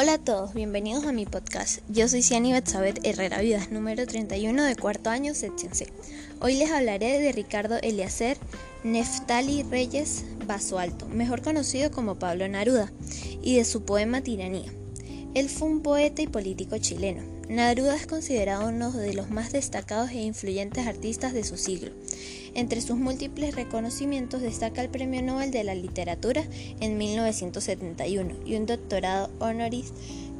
Hola a todos, bienvenidos a mi podcast. Yo soy Ciani Betzabet Herrera Vidas, número 31 de cuarto año, sección C. Hoy les hablaré de Ricardo Eliacer Neftali Reyes Baso Alto, mejor conocido como Pablo Neruda, y de su poema Tiranía. Él fue un poeta y político chileno. Neruda es considerado uno de los más destacados e influyentes artistas de su siglo. Entre sus múltiples reconocimientos destaca el Premio Nobel de la Literatura en 1971 y un doctorado honoris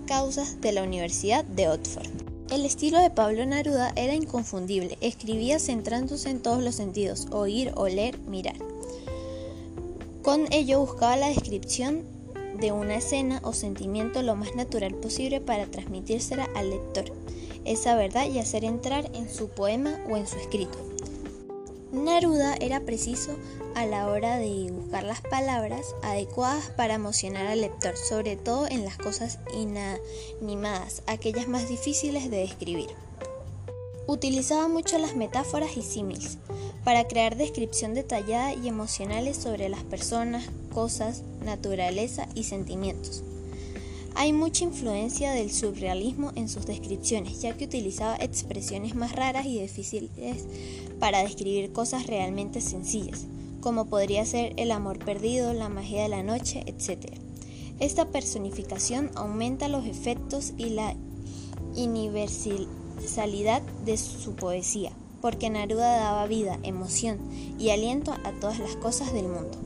causa de la Universidad de Oxford. El estilo de Pablo Neruda era inconfundible, escribía centrándose en todos los sentidos, oír, oler, mirar. Con ello buscaba la descripción de una escena o sentimiento lo más natural posible para transmitírsela al lector, esa verdad y hacer entrar en su poema o en su escrito. Neruda era preciso a la hora de buscar las palabras adecuadas para emocionar al lector, sobre todo en las cosas inanimadas, aquellas más difíciles de describir. Utilizaba mucho las metáforas y símiles para crear descripción detallada y emocionales sobre las personas, cosas, naturaleza y sentimientos. Hay mucha influencia del surrealismo en sus descripciones, ya que utilizaba expresiones más raras y difíciles para describir cosas realmente sencillas, como podría ser el amor perdido, la magia de la noche, etc. Esta personificación aumenta los efectos y la universalidad de su poesía, porque Neruda daba vida, emoción y aliento a todas las cosas del mundo.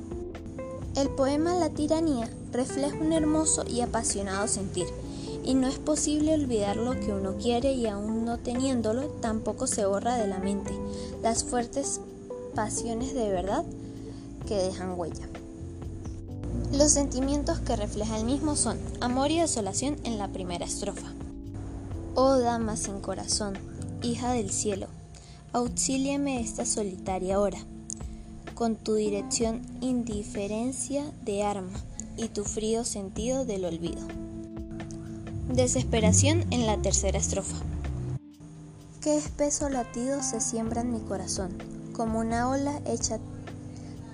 El poema La tiranía refleja un hermoso y apasionado sentir, y no es posible olvidar lo que uno quiere y aún no teniéndolo tampoco se borra de la mente las fuertes pasiones de verdad que dejan huella. Los sentimientos que refleja el mismo son amor y desolación en la primera estrofa. Oh dama sin corazón, hija del cielo, auxíliame esta solitaria hora, con tu dirección indiferencia de arma y tu frío sentido del olvido. Desesperación en la tercera estrofa. Qué espeso latido se siembra en mi corazón, como una ola hecha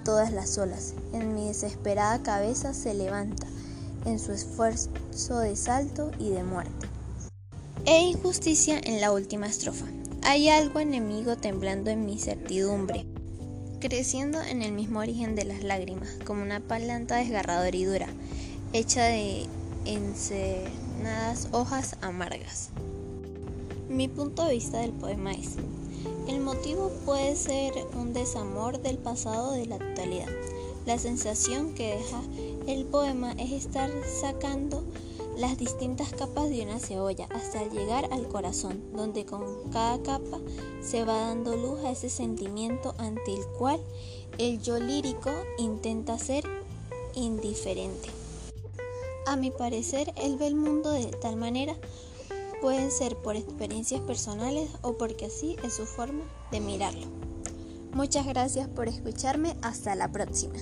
todas las olas. En mi desesperada cabeza se levanta, en su esfuerzo de salto y de muerte. E injusticia en la última estrofa. Hay algo enemigo temblando en mi certidumbre, creciendo en el mismo origen de las lágrimas, como una planta desgarradora y dura, hecha de encenadas hojas amargas. Mi punto de vista del poema es, el motivo puede ser un desamor del pasado de la actualidad. La sensación que deja el poema es estar sacando las distintas capas de una cebolla hasta llegar al corazón, donde con cada capa se va dando luz a ese sentimiento ante el cual el yo lírico intenta ser indiferente. A mi parecer, él ve el mundo de tal manera, pueden ser por experiencias personales o porque así es su forma de mirarlo. Muchas gracias por escucharme, hasta la próxima.